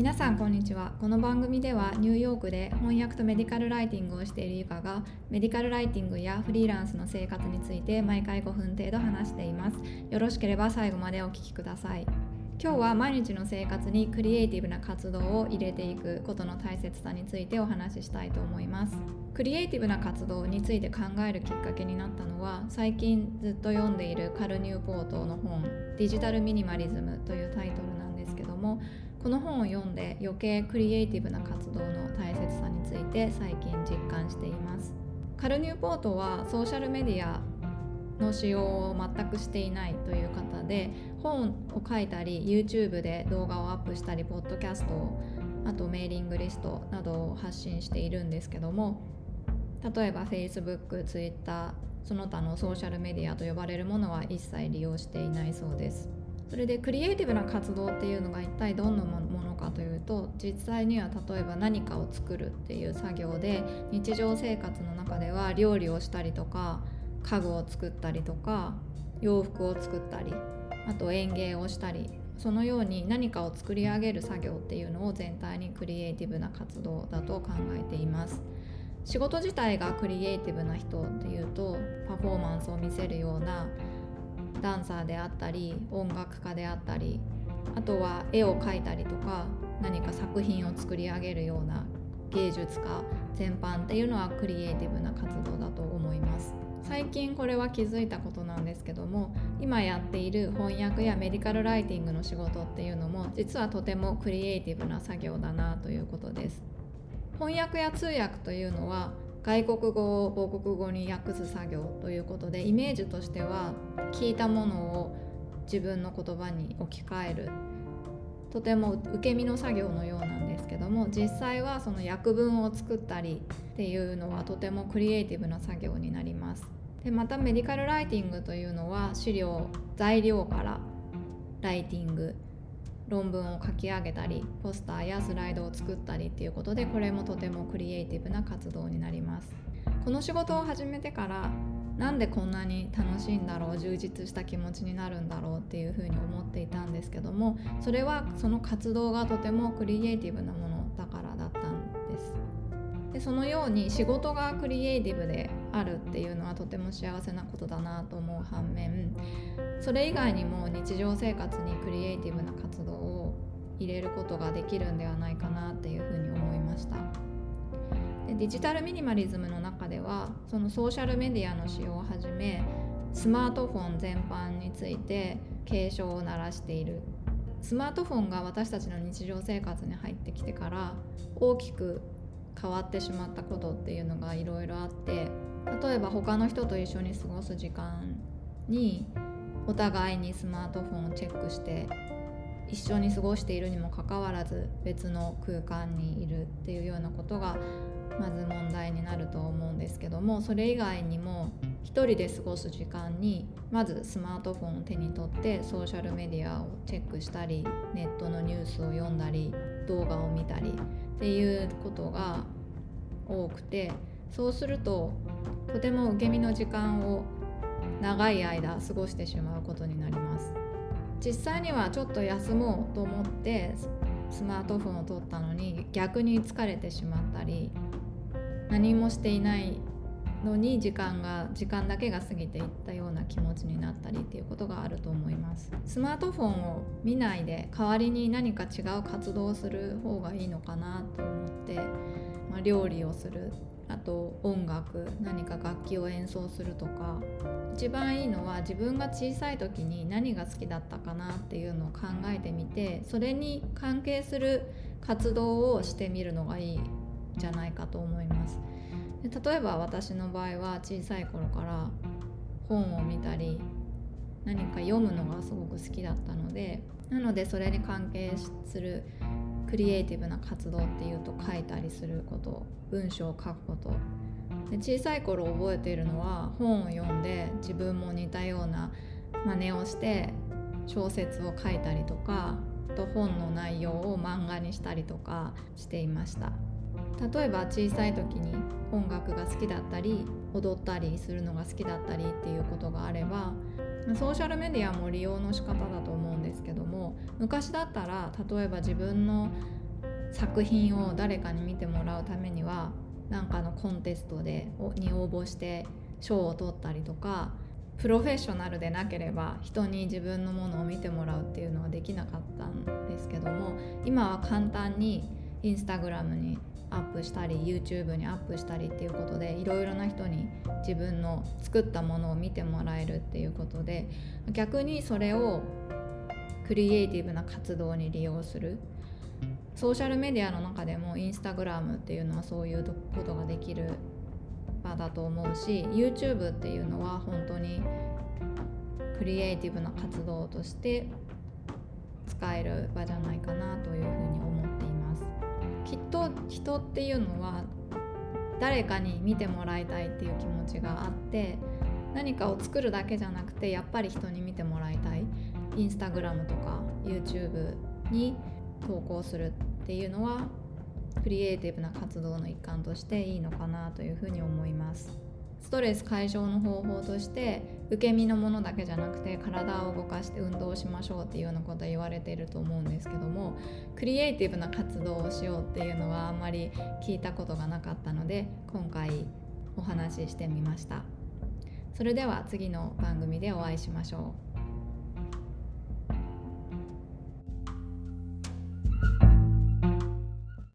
皆さんこんにちは。この番組ではニューヨークで翻訳とメディカルライティングをしているゆかがメディカルライティングやフリーランスの生活について毎回5分程度話しています。よろしければ最後までお聞きください。今日は毎日の生活にクリエイティブな活動を入れていくことの大切さについてお話ししたいと思います。クリエイティブな活動について考えるきっかけになったのは最近ずっと読んでいるカル・ニューポートの本「デジタル・ミニマリズム」というタイトルなんですけどもこの本を読んで余計クリエイティブな活動の大切さについて最近実感しています。カルニューポートはソーシャルメディアの使用を全くしていないという方で本を書いたり YouTube で動画をアップしたりポッドキャストをあとメーリングリストなどを発信しているんですけども例えば Facebook、Twitter その他のソーシャルメディアと呼ばれるものは一切利用していないそうです。それでクリエイティブな活動っていうのが一体どんなものかというと実際には例えば何かを作るっていう作業で日常生活の中では料理をしたりとか家具を作ったりとか洋服を作ったりあと園芸をしたりそのように何かを作り上げる作業っていうのを全体にクリエイティブな活動だと考えています。仕事自体がクリエイティブな人っていうとパフォーマンスを見せるようなダンサーであったり音楽家であったりあとは絵を描いたりとか何か作品を作り上げるような芸術家全般っていうのはクリエイティブな活動だと思います。最近これは気づいたことなんですけども今やっている翻訳やメディカルライティングの仕事っていうのも実はとてもクリエイティブな作業だなということです。翻訳や通訳というのは外国語を母国語に訳す作業ということでイメージとしては聞いたものを自分の言葉に置き換える。とても受け身の作業のようなんですけども実際はその訳文を作ったりっていうのはとてもクリエイティブな作業になります。でまたメディカルライティングというのは資料材料からライティング論文を書き上げたりポスターやスライドを作ったりっていうことでこれもとてもクリエイティブな活動になります。この仕事を始めてからなんでこんなに楽しいんだろう充実した気持ちになるんだろうっていうふうに思っていたんですけどもそれはその活動がとてもクリエイティブなものだからだったんです。でそのように仕事がクリエイティブであるっていうのはとても幸せなことだなと思う反面それ以外にも日常生活にクリエイティブな活動を入れることができるんではないかなっていうふうに思いました。でデジタルミニマリズムの中ではそのソーシャルメディアの使用をはじめスマートフォン全般について警鐘を鳴らしている。スマートフォンが私たちの日常生活に入ってきてから大きく変わってしまったことっていうのがいろいろあって例えば他の人と一緒に過ごす時間にお互いにスマートフォンをチェックして一緒に過ごしているにもかかわらず別の空間にいるっていうようなことがまず問題になると思うんですけどもそれ以外にも1人で過ごす時間にまずスマートフォンを手に取ってソーシャルメディアをチェックしたりネットのニュースを読んだり動画を見たりっていうことが多くてそうするととても受け身の時間を長い間過ごしてしまうことになります。実際にはちょっと休もうと思ってスマートフォンを取ったのに逆に疲れてしまったり何もしていないのに時間が時間だけが過ぎていったような気持ちになったりっていうことがあると思います。スマートフォンを見ないで代わりに何か違う活動をする方がいいのかなと思って、まあ、料理をする。あと音楽何か楽器を演奏するとか。一番いいのは自分が小さい時に何が好きだったかなっていうのを考えてみてそれに関係する活動をしてみるのがいいんじゃないかと思います。で例えば私の場合は小さい頃から本を見たり何か読むのがすごく好きだったのでなのでそれに関係するクリエイティブな活動っていうと書いたりすること文章を書くこと。で小さい頃覚えているのは本を読んで自分も似たような真似をして小説を書いたりとかと本の内容を漫画にしたりとかしていました。例えば小さい時に音楽が好きだったり踊ったりするのが好きだったりっていうことがあればソーシャルメディアも利用の仕方だと思うんですけども昔だったら例えば自分の作品を誰かに見てもらうためには何かのコンテストでに応募して賞を取ったりとかプロフェッショナルでなければ人に自分のものを見てもらうっていうのはできなかったんですけども今は簡単にインスタグラムにアップしたり YouTube にアップしたりっていうことでいろいろな人に自分の作ったものを見てもらえるっていうことで逆にそれをクリエイティブな活動に利用する。ソーシャルメディアの中でもインスタグラムっていうのはそういうことができる場だと思うし YouTube っていうのは本当にクリエイティブな活動として使える場じゃないかなというふうに人っていうのは誰かに見てもらいたいっていう気持ちがあって何かを作るだけじゃなくてやっぱり人に見てもらいたい。インスタグラムとか YouTube に投稿するっていうのはクリエイティブな活動の一環としていいのかなというふうに思います。ストレス解消の方法として受け身のものだけじゃなくて体を動かして運動しましょうっていうようなことは言われていると思うんですけどもクリエイティブな活動をしようっていうのはあんまり聞いたことがなかったので今回お話ししてみました。それでは次の番組でお会いしましょう。